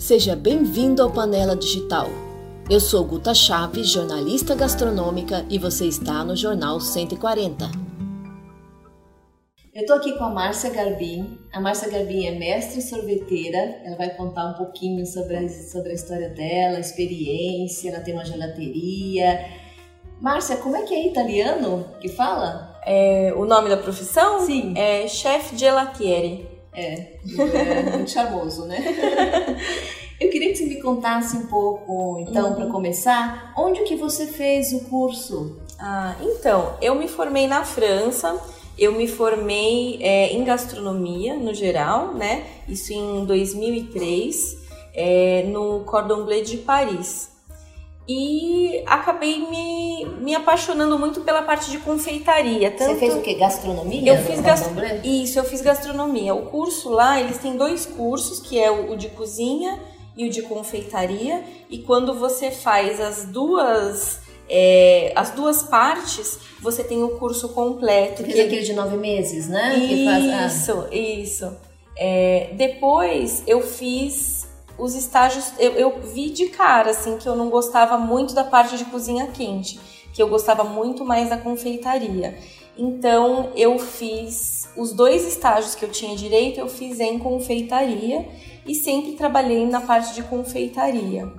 Seja bem-vindo ao Panela Digital. Eu sou Guta Chaves, jornalista gastronômica, e você está no Jornal 140. Eu estou aqui com a Márcia Garbim. A Márcia Garbim é mestre sorveteira. Ela vai contar um pouquinho sobre a, sobre a história dela, a experiência. Ela tem uma gelateria. Márcia, como é que é italiano que fala? É, o nome da profissão? Sim. É chef gelatieri. É, é muito charmoso, né? Eu queria que você me contasse um pouco, então, uhum. para começar, onde que você fez o curso? Ah, então, eu me formei na França, eu me formei é, em gastronomia no geral, né? Isso em 2003, é, no Cordon Bleu de Paris e acabei me, me apaixonando muito pela parte de confeitaria. Tanto... Você fez o que? Gastronomia? Eu fiz gast... Isso, eu fiz gastronomia. O curso lá, eles têm dois cursos, que é o de cozinha e o de confeitaria. E quando você faz as duas é, as duas partes, você tem o curso completo. Que é aquele de nove meses, né? Isso, faz... ah. isso. É, depois eu fiz os estágios, eu, eu vi de cara, assim, que eu não gostava muito da parte de cozinha quente, que eu gostava muito mais da confeitaria. Então, eu fiz os dois estágios que eu tinha direito, eu fiz em confeitaria e sempre trabalhei na parte de confeitaria.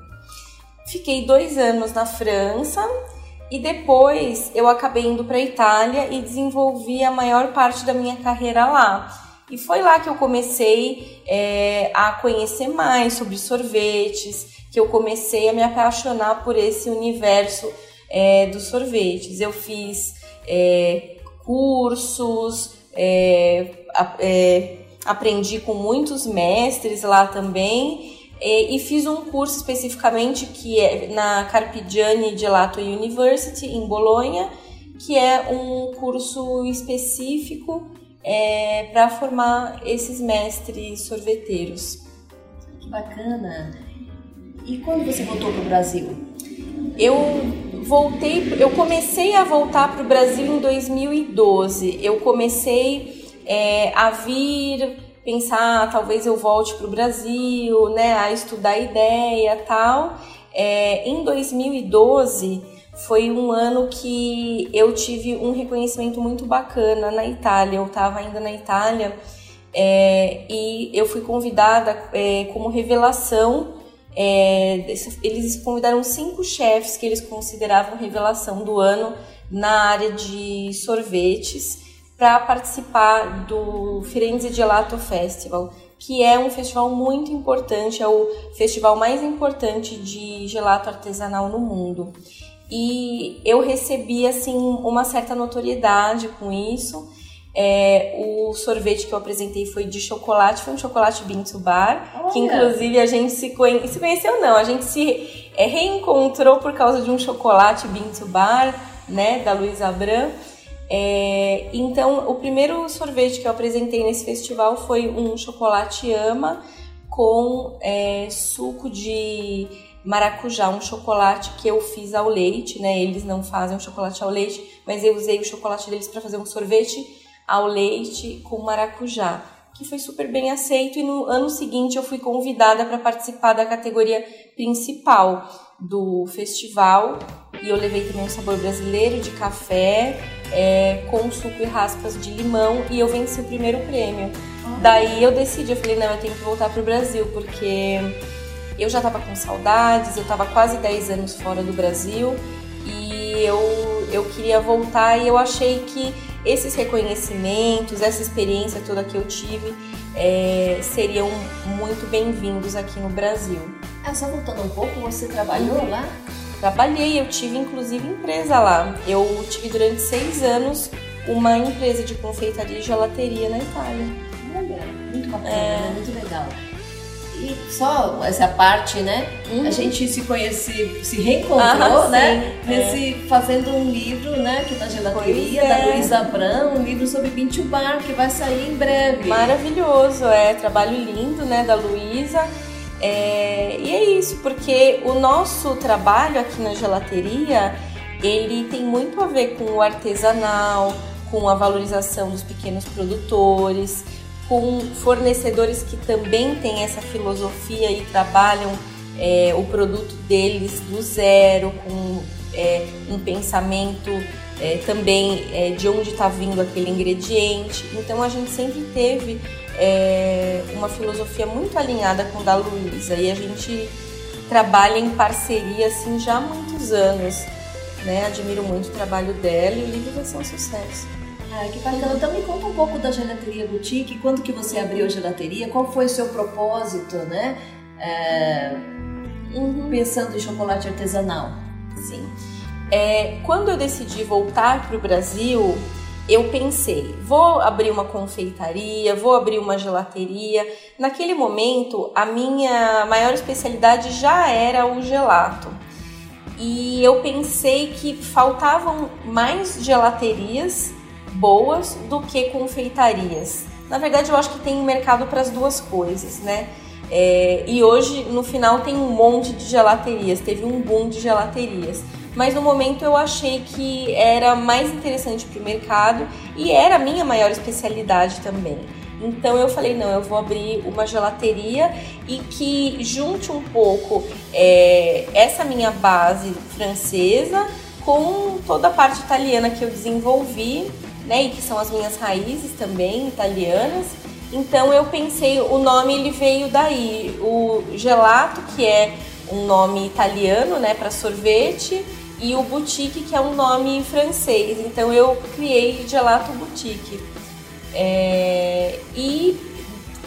Fiquei dois anos na França e depois eu acabei indo para a Itália e desenvolvi a maior parte da minha carreira lá. E foi lá que eu comecei é, a conhecer mais sobre sorvetes, que eu comecei a me apaixonar por esse universo é, dos sorvetes. Eu fiz é, cursos, é, é, aprendi com muitos mestres lá também. E, e fiz um curso especificamente que é na Carpigiani Gelato University, em Bolonha, que é um curso específico é, para formar esses mestres sorveteiros. Que bacana! E quando você voltou para o Brasil? Eu voltei, eu comecei a voltar para o Brasil em 2012. Eu comecei é, a vir pensar, ah, talvez eu volte para o Brasil, né, a estudar ideia tal. É, em 2012 foi um ano que eu tive um reconhecimento muito bacana na Itália. Eu estava ainda na Itália é, e eu fui convidada é, como revelação. É, eles convidaram cinco chefes que eles consideravam revelação do ano na área de sorvetes para participar do Firenze Gelato Festival, que é um festival muito importante, é o festival mais importante de gelato artesanal no mundo e eu recebi assim uma certa notoriedade com isso. É, o sorvete que eu apresentei foi de chocolate, foi um chocolate Bintu Bar, Olha. que inclusive a gente se, conhe... se conheceu não, a gente se é, reencontrou por causa de um chocolate Bintu Bar, né, da Luísa Abram. É, então, o primeiro sorvete que eu apresentei nesse festival foi um chocolate ama com é, suco de maracujá, um chocolate que eu fiz ao leite, né? Eles não fazem um chocolate ao leite, mas eu usei o chocolate deles para fazer um sorvete ao leite com maracujá, que foi super bem aceito e no ano seguinte eu fui convidada para participar da categoria principal do festival e eu levei também um sabor brasileiro de café é, com suco e raspas de limão e eu venci o primeiro prêmio. Daí eu decidi, eu falei, não, eu tenho que voltar pro Brasil, porque eu já estava com saudades, eu estava quase 10 anos fora do Brasil e eu, eu queria voltar e eu achei que esses reconhecimentos, essa experiência toda que eu tive é, seriam muito bem-vindos aqui no Brasil. Ah, só voltando um pouco, você trabalhou uhum. lá? Trabalhei, eu tive inclusive empresa lá. Eu tive durante seis anos uma empresa de confeitaria e gelateria na Itália. Olha, muito bacana, é... muito legal. E só essa parte, né? Uhum. A gente se conhece, se reencontrou, ah, né? Sim, Nesse, é. Fazendo um livro, né? Que na gelateria, é. da Luísa Abram, um livro sobre Bintu Bar, que vai sair em breve. Maravilhoso, é. Trabalho lindo, né? Da Luísa. É, e é isso, porque o nosso trabalho aqui na gelateria, ele tem muito a ver com o artesanal, com a valorização dos pequenos produtores, com fornecedores que também têm essa filosofia e trabalham é, o produto deles do zero, com é, um pensamento é, também é, de onde está vindo aquele ingrediente. Então a gente sempre teve é, uma filosofia muito alinhada com a da Luísa e a gente trabalha em parceria assim já há muitos anos. Né? Admiro muito o trabalho dela e o livro vai ser um sucesso. Ah, que bacana. Então me conta um pouco da gelateria boutique, quando que você abriu a gelateria, qual foi o seu propósito, né? É, uhum. Pensando em chocolate artesanal. Sim. É, quando eu decidi voltar para o Brasil, eu pensei, vou abrir uma confeitaria, vou abrir uma gelateria. Naquele momento, a minha maior especialidade já era o gelato. E eu pensei que faltavam mais gelaterias boas do que confeitarias. Na verdade, eu acho que tem mercado para as duas coisas, né? É, e hoje, no final, tem um monte de gelaterias, teve um boom de gelaterias. Mas no momento eu achei que era mais interessante para o mercado e era a minha maior especialidade também. Então eu falei, não, eu vou abrir uma gelateria e que junte um pouco é, essa minha base francesa com toda a parte italiana que eu desenvolvi né? E que são as minhas raízes também italianas. Então eu pensei, o nome ele veio daí, o gelato que é um nome italiano, né, para sorvete, e o boutique que é um nome francês. Então eu criei gelato boutique é, e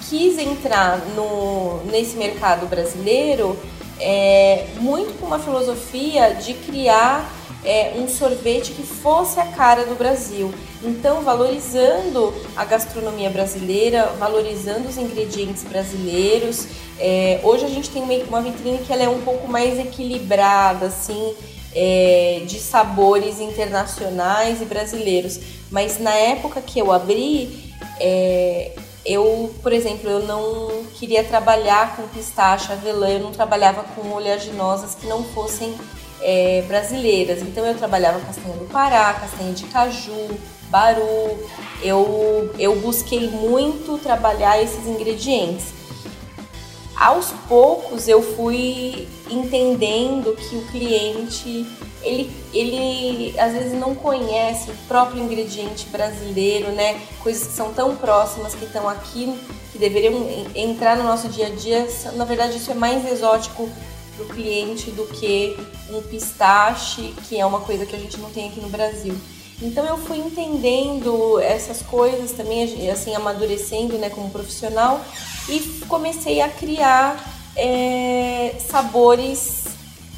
quis entrar no nesse mercado brasileiro é, muito com uma filosofia de criar é, um sorvete que fosse a cara do Brasil. Então, valorizando a gastronomia brasileira, valorizando os ingredientes brasileiros. É, hoje a gente tem uma vitrine que ela é um pouco mais equilibrada, assim, é, de sabores internacionais e brasileiros. Mas na época que eu abri, é, eu, por exemplo, eu não queria trabalhar com pistache, avelã, eu não trabalhava com oleaginosas que não fossem é, brasileiras. Então eu trabalhava castanha do Pará, castanha de caju, baru. Eu, eu busquei muito trabalhar esses ingredientes. Aos poucos eu fui entendendo que o cliente ele, ele às vezes não conhece o próprio ingrediente brasileiro, né? Coisas que são tão próximas que estão aqui, que deveriam entrar no nosso dia a dia. Na verdade, isso é mais exótico para o cliente do que um pistache, que é uma coisa que a gente não tem aqui no Brasil. Então eu fui entendendo essas coisas também, assim, amadurecendo né, como profissional e comecei a criar é, sabores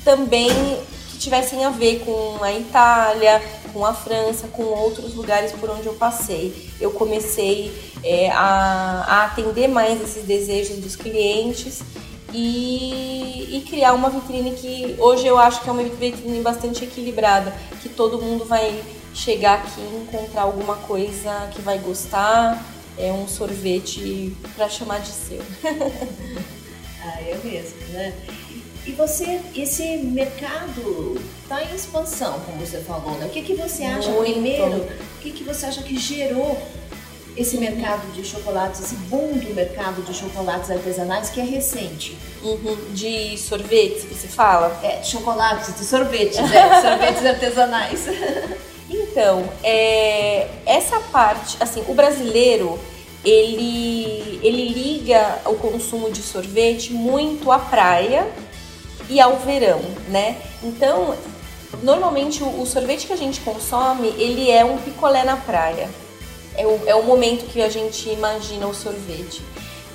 também que tivessem a ver com a Itália, com a França, com outros lugares por onde eu passei. Eu comecei é, a, a atender mais esses desejos dos clientes e, e, criar uma vitrine que hoje eu acho que é uma vitrine bastante equilibrada, que todo mundo vai chegar aqui e encontrar alguma coisa que vai gostar, é um sorvete para chamar de seu. ah, é mesmo, né? E você, esse mercado está em expansão, como você falou, né? O que, que você acha Muito. primeiro? O que, que você acha que gerou esse mercado de chocolates, esse boom do mercado de chocolates artesanais que é recente. Uhum. De sorvetes, você fala? É, chocolates, de sorvetes, né? sorvetes artesanais. Então, é, essa parte, assim, o brasileiro, ele, ele liga o consumo de sorvete muito à praia e ao verão, né? Então, normalmente o, o sorvete que a gente consome, ele é um picolé na praia é o, é o momento que a gente imagina o sorvete.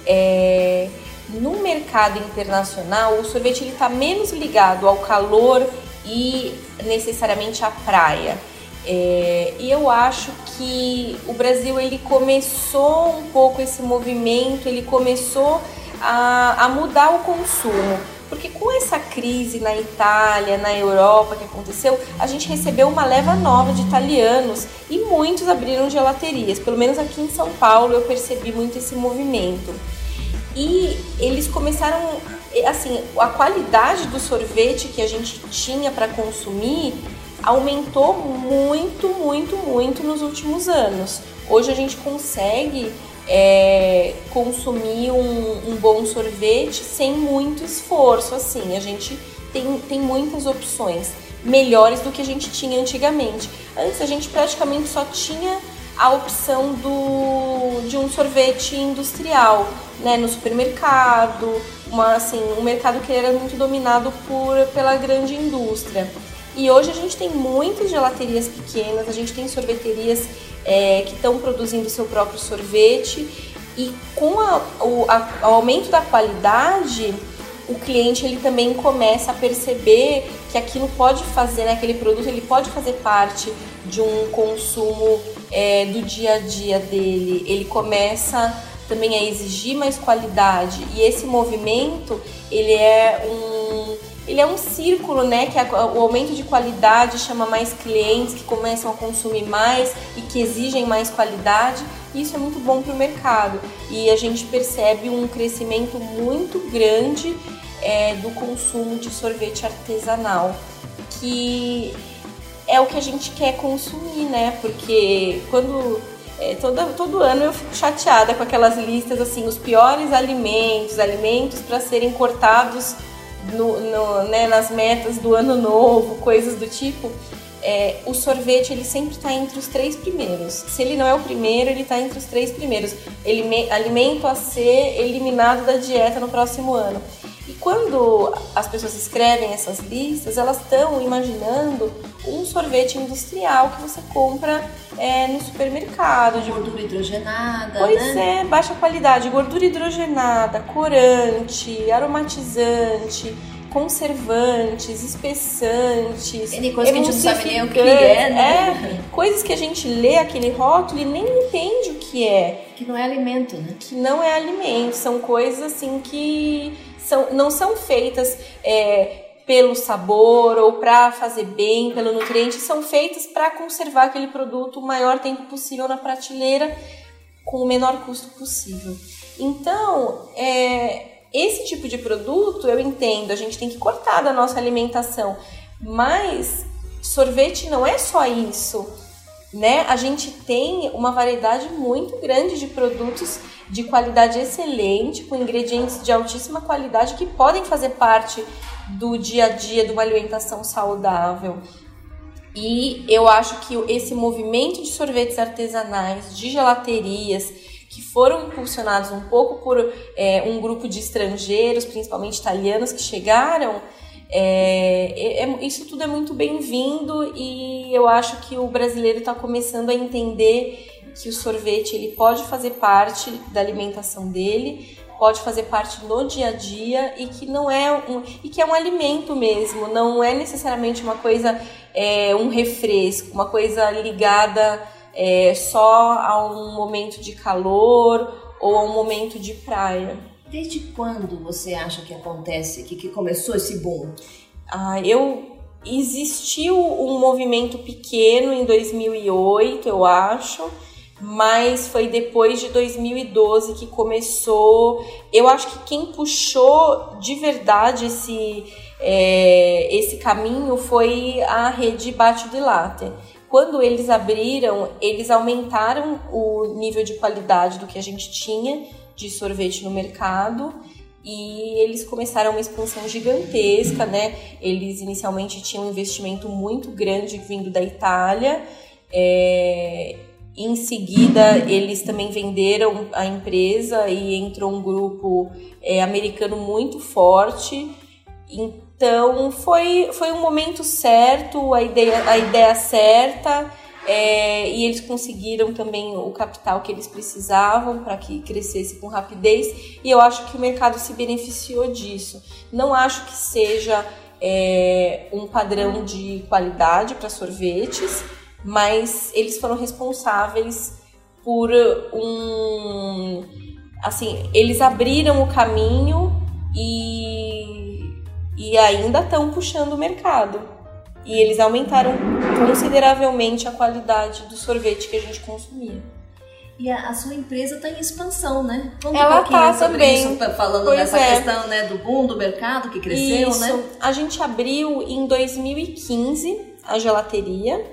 É, no mercado internacional, o sorvete está menos ligado ao calor e necessariamente à praia. É, e eu acho que o Brasil ele começou um pouco esse movimento, ele começou a, a mudar o consumo. Porque com essa crise na Itália, na Europa que aconteceu, a gente recebeu uma leva nova de italianos e muitos abriram gelaterias. Pelo menos aqui em São Paulo eu percebi muito esse movimento. E eles começaram, assim, a qualidade do sorvete que a gente tinha para consumir aumentou muito, muito, muito nos últimos anos. Hoje a gente consegue é, consumir um, um, bom sorvete sem muito esforço. Assim, a gente tem, tem muitas opções melhores do que a gente tinha antigamente. Antes a gente praticamente só tinha a opção do, de um sorvete industrial, né, no supermercado, uma, assim, um mercado que era muito dominado por, pela grande indústria. E hoje a gente tem muitas gelaterias pequenas, a gente tem sorveterias é, que estão produzindo seu próprio sorvete e com a, o, a, aumento da qualidade, o cliente ele também começa a perceber que aquilo pode fazer, né, aquele produto ele pode fazer parte de um consumo é, do dia a dia dele. Ele começa também a exigir mais qualidade e esse movimento ele é um ele é um círculo, né, que o aumento de qualidade chama mais clientes que começam a consumir mais e que exigem mais qualidade. Isso é muito bom para o mercado e a gente percebe um crescimento muito grande é, do consumo de sorvete artesanal, que é o que a gente quer consumir, né? Porque quando é, todo, todo ano eu fico chateada com aquelas listas assim, os piores alimentos, alimentos para serem cortados no, no, né, nas metas do ano novo, coisas do tipo. É, o sorvete ele sempre está entre os três primeiros. Se ele não é o primeiro, ele está entre os três primeiros. Ele, alimento a ser eliminado da dieta no próximo ano. E quando as pessoas escrevem essas listas, elas estão imaginando um sorvete industrial que você compra é, no supermercado. De gordura hidrogenada. Pois né? é, baixa qualidade. Gordura hidrogenada, corante, aromatizante conservantes, espessantes, N coisa que a gente não sabe nem o que é, né? É, coisas que a gente lê aquele rótulo e nem entende o que é. Que não é alimento, né? Que não é alimento, são coisas assim que são, não são feitas é, pelo sabor ou para fazer bem, pelo nutriente, são feitas para conservar aquele produto o maior tempo possível na prateleira com o menor custo possível. Então, é, esse tipo de produto eu entendo, a gente tem que cortar da nossa alimentação, mas sorvete não é só isso né? A gente tem uma variedade muito grande de produtos de qualidade excelente, com ingredientes de altíssima qualidade que podem fazer parte do dia a dia de uma alimentação saudável. E eu acho que esse movimento de sorvetes artesanais, de gelaterias, que foram impulsionados um pouco por é, um grupo de estrangeiros, principalmente italianos, que chegaram é, é, é, isso tudo é muito bem-vindo e eu acho que o brasileiro está começando a entender que o sorvete ele pode fazer parte da alimentação dele, pode fazer parte no dia a dia e que não é um e que é um alimento mesmo, não é necessariamente uma coisa é, um refresco, uma coisa ligada é, só a um momento de calor ou a um momento de praia. Desde quando você acha que acontece, que, que começou esse boom? Ah, eu existiu um movimento pequeno em 2008, eu acho, mas foi depois de 2012 que começou. Eu acho que quem puxou de verdade esse é, esse caminho foi a rede Bate de Latte. Quando eles abriram, eles aumentaram o nível de qualidade do que a gente tinha de sorvete no mercado e eles começaram uma expansão gigantesca, né? Eles inicialmente tinham um investimento muito grande vindo da Itália. É... Em seguida, eles também venderam a empresa e entrou um grupo é, americano muito forte. Então, foi, foi um momento certo, a ideia, a ideia certa é, e eles conseguiram também o capital que eles precisavam para que crescesse com rapidez, e eu acho que o mercado se beneficiou disso. Não acho que seja é, um padrão de qualidade para sorvetes, mas eles foram responsáveis por um. Assim, eles abriram o caminho e, e ainda estão puxando o mercado e eles aumentaram consideravelmente a qualidade do sorvete que a gente consumia. E a, a sua empresa está em expansão, né? Conta Ela está também. Isso, falando pois dessa é. questão né, do boom do mercado que cresceu, Isso. né? A gente abriu em 2015 a gelateria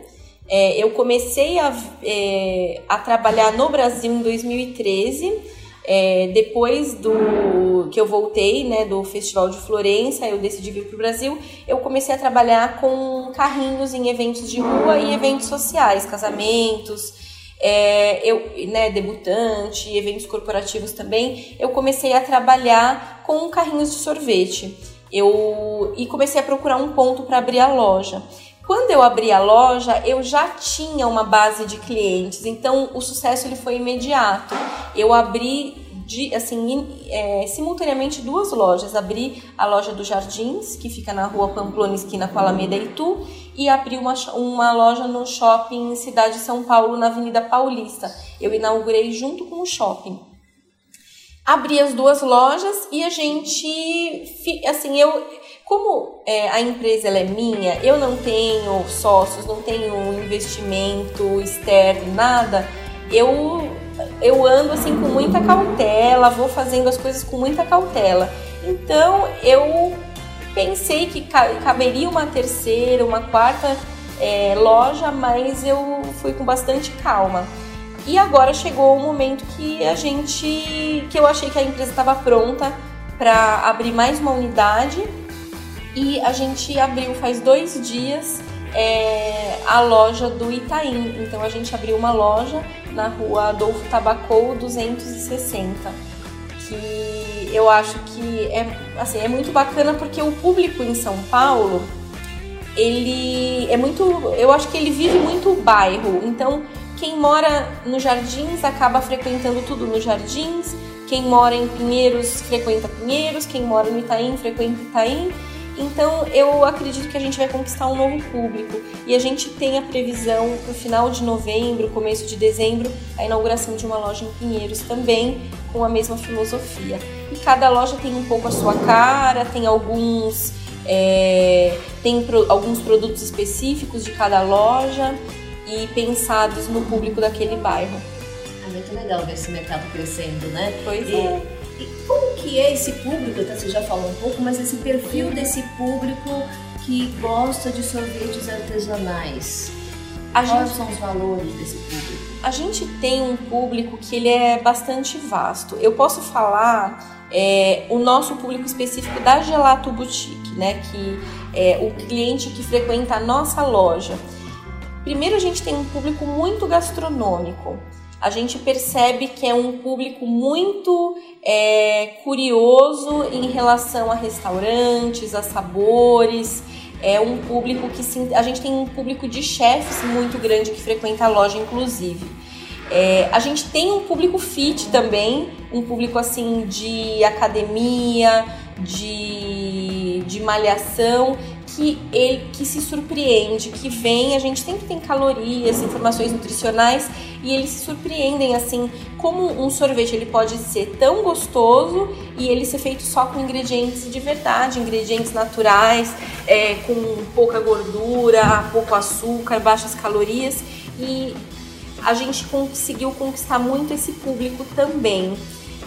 É, eu comecei a, é, a trabalhar no Brasil em 2013 é, depois do que eu voltei, né, do Festival de Florença, eu decidi vir para o Brasil, eu comecei a trabalhar com carrinhos em eventos de rua e eventos sociais, casamentos, é, eu, né, debutante, eventos corporativos também. Eu comecei a trabalhar com carrinhos de sorvete. Eu e comecei a procurar um ponto para abrir a loja. Quando eu abri a loja, eu já tinha uma base de clientes, então o sucesso ele foi imediato. Eu abri de, assim, é, simultaneamente duas lojas. Abri a loja do Jardins, que fica na rua Pamplona, esquina com Alameda e Itu, e abri uma, uma loja no shopping Cidade de São Paulo, na Avenida Paulista. Eu inaugurei junto com o shopping. Abri as duas lojas e a gente, assim, eu como é, a empresa é minha, eu não tenho sócios, não tenho investimento externo, nada, eu, eu ando assim com muita cautela, vou fazendo as coisas com muita cautela. Então eu pensei que caberia uma terceira, uma quarta é, loja, mas eu fui com bastante calma. E agora chegou o momento que a gente, que eu achei que a empresa estava pronta para abrir mais uma unidade e a gente abriu faz dois dias é, a loja do Itaim. Então a gente abriu uma loja na rua Adolfo Tabacou 260, que eu acho que é, assim, é muito bacana porque o público em São Paulo ele é muito, eu acho que ele vive muito o bairro. Então quem mora nos Jardins acaba frequentando tudo nos Jardins. Quem mora em Pinheiros frequenta Pinheiros, quem mora no Itaim frequenta Itaim. Então eu acredito que a gente vai conquistar um novo público e a gente tem a previsão para o final de novembro, começo de dezembro, a inauguração de uma loja em Pinheiros também com a mesma filosofia. E cada loja tem um pouco a sua cara, tem alguns é, tem pro, alguns produtos específicos de cada loja e pensados no público daquele bairro. É muito legal ver esse mercado crescendo, né? Pois e... é como que é esse público? Então, você já falou um pouco, mas esse perfil desse público que gosta de sorvetes artesanais. A Quais gente, são os valores desse público? A gente tem um público que ele é bastante vasto. Eu posso falar é, o nosso público específico da Gelato Boutique, né? Que é o cliente que frequenta a nossa loja. Primeiro, a gente tem um público muito gastronômico a gente percebe que é um público muito é, curioso em relação a restaurantes, a sabores. É um público que sim, a gente tem um público de chefes muito grande que frequenta a loja, inclusive. É, a gente tem um público fit também, um público assim de academia, de, de malhação, que ele que se surpreende, que vem, a gente sempre tem calorias, informações nutricionais e eles se surpreendem assim como um sorvete ele pode ser tão gostoso e ele ser feito só com ingredientes de verdade, ingredientes naturais, é, com pouca gordura, pouco açúcar, baixas calorias e a gente conseguiu conquistar muito esse público também.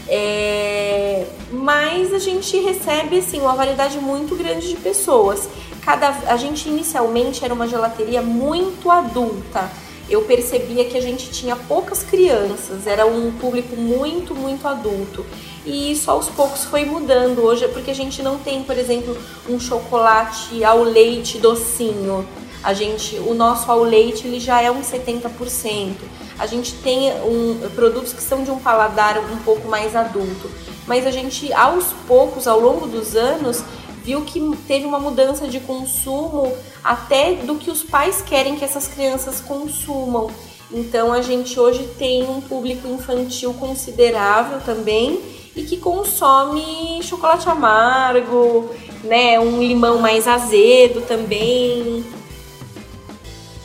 É, mas a gente recebe assim uma variedade muito grande de pessoas. Cada, a gente inicialmente era uma gelateria muito adulta. Eu percebia que a gente tinha poucas crianças, era um público muito, muito adulto. E isso aos poucos foi mudando hoje, porque a gente não tem, por exemplo, um chocolate ao leite docinho. A gente, o nosso ao leite ele já é um 70% a gente tem um, produtos que são de um paladar um pouco mais adulto. Mas a gente, aos poucos, ao longo dos anos, viu que teve uma mudança de consumo até do que os pais querem que essas crianças consumam. Então a gente hoje tem um público infantil considerável também e que consome chocolate amargo, né, um limão mais azedo também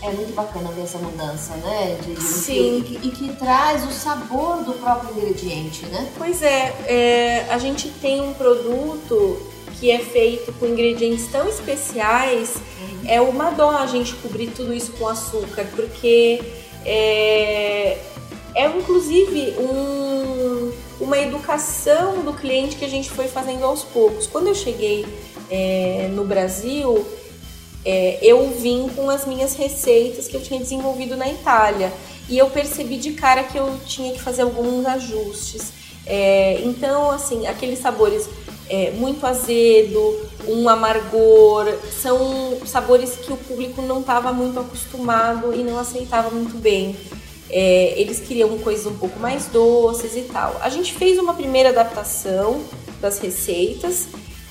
é muito bacana ver essa mudança, né? De, Sim. E que, e que, traz o sabor do próprio ingrediente, né? Pois é, é, a gente tem um produto que é feito com ingredientes tão especiais, é uma dó a gente cobrir tudo isso com açúcar, porque é, é inclusive um, uma educação do cliente que a gente foi fazendo aos poucos. Quando eu cheguei é, no Brasil, é, eu vim com as minhas receitas que eu tinha desenvolvido na Itália e eu percebi de cara que eu tinha que fazer alguns ajustes. É, então, assim, aqueles sabores é, muito azedo, um amargor, são sabores que o público não estava muito acostumado e não aceitava muito bem. É, eles queriam coisas um pouco mais doces e tal. A gente fez uma primeira adaptação das receitas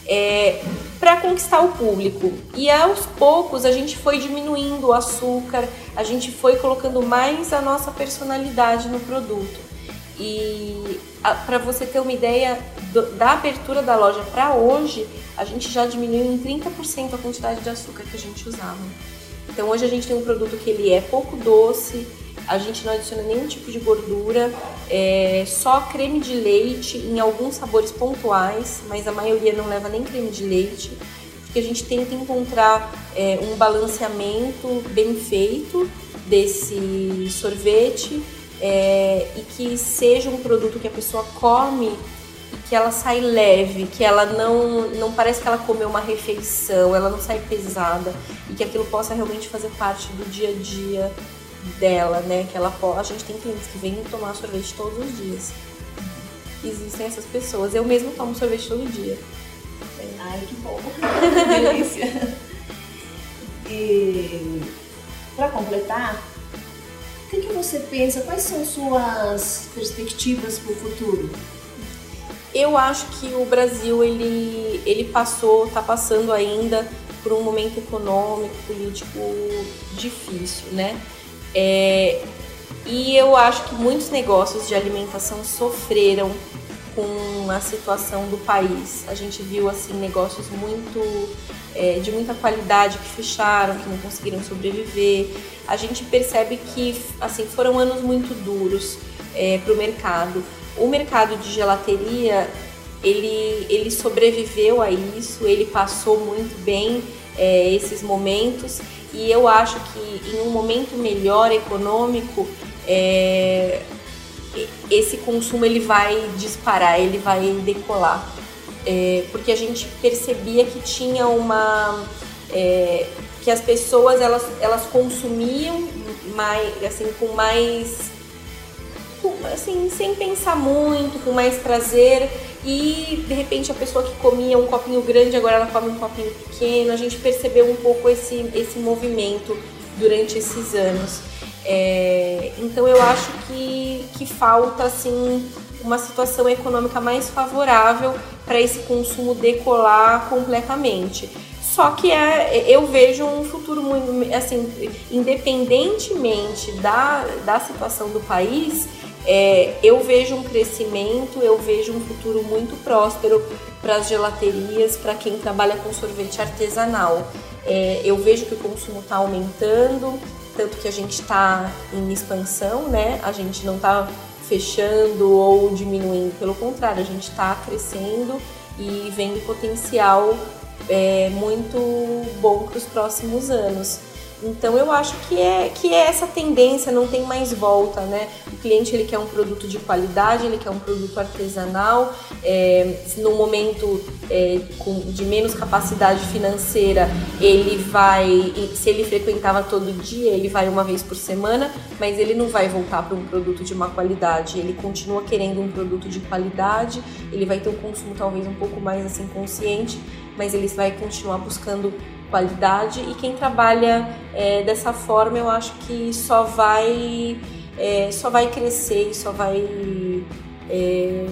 é, para conquistar o público. E aos poucos a gente foi diminuindo o açúcar, a gente foi colocando mais a nossa personalidade no produto. E para você ter uma ideia do, da abertura da loja para hoje, a gente já diminuiu em 30% a quantidade de açúcar que a gente usava. Então hoje a gente tem um produto que ele é pouco doce, a gente não adiciona nenhum tipo de gordura, é só creme de leite em alguns sabores pontuais, mas a maioria não leva nem creme de leite, porque a gente tenta encontrar é, um balanceamento bem feito desse sorvete é, e que seja um produto que a pessoa come e que ela sai leve, que ela não, não parece que ela comeu uma refeição, ela não sai pesada e que aquilo possa realmente fazer parte do dia a dia dela, né? Que ela a gente tem clientes que vêm tomar sorvete todos os dias. Existem essas pessoas. Eu mesmo tomo sorvete todo dia. Ai, que bom. Delícia. E para completar, o que, que você pensa? Quais são suas perspectivas para o futuro? Eu acho que o Brasil ele, ele passou, está passando ainda por um momento econômico, político difícil, né? É, e eu acho que muitos negócios de alimentação sofreram com a situação do país. A gente viu assim negócios muito é, de muita qualidade que fecharam, que não conseguiram sobreviver. A gente percebe que assim foram anos muito duros é, para o mercado. O mercado de gelateria ele, ele sobreviveu a isso, ele passou muito bem é, esses momentos e eu acho que em um momento melhor econômico é, esse consumo ele vai disparar, ele vai decolar, é, porque a gente percebia que tinha uma é, que as pessoas elas, elas consumiam mais assim com mais assim sem pensar muito, com mais prazer. E de repente a pessoa que comia um copinho grande agora ela come um copinho pequeno. A gente percebeu um pouco esse, esse movimento durante esses anos. É, então eu acho que, que falta assim uma situação econômica mais favorável para esse consumo decolar completamente. Só que é, eu vejo um futuro muito assim, independentemente da, da situação do país, é, eu vejo um crescimento, eu vejo um futuro muito próspero para as gelaterias, para quem trabalha com sorvete artesanal. É, eu vejo que o consumo está aumentando, tanto que a gente está em expansão, né? A gente não está fechando ou diminuindo, pelo contrário, a gente está crescendo e vendo potencial é, muito bom para os próximos anos. Então eu acho que é que é essa tendência, não tem mais volta, né? O cliente ele quer um produto de qualidade, ele quer um produto artesanal, é, no momento é, com, de menos capacidade financeira, ele vai, se ele frequentava todo dia, ele vai uma vez por semana, mas ele não vai voltar para um produto de má qualidade, ele continua querendo um produto de qualidade, ele vai ter um consumo talvez um pouco mais assim consciente, mas ele vai continuar buscando qualidade e quem trabalha é, dessa forma eu acho que só vai é, só vai crescer e só vai é,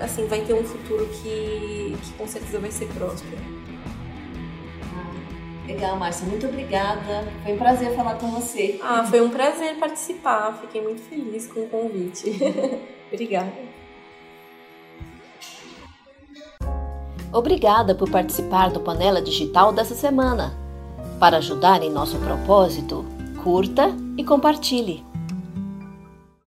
assim vai ter um futuro que, que com certeza vai ser próspero. Ah, legal, Márcia, muito obrigada. Foi um prazer falar com você. Ah, foi um prazer participar. Fiquei muito feliz com o convite. obrigada. Obrigada por participar do Panela Digital dessa semana. Para ajudar em nosso propósito, curta e compartilhe.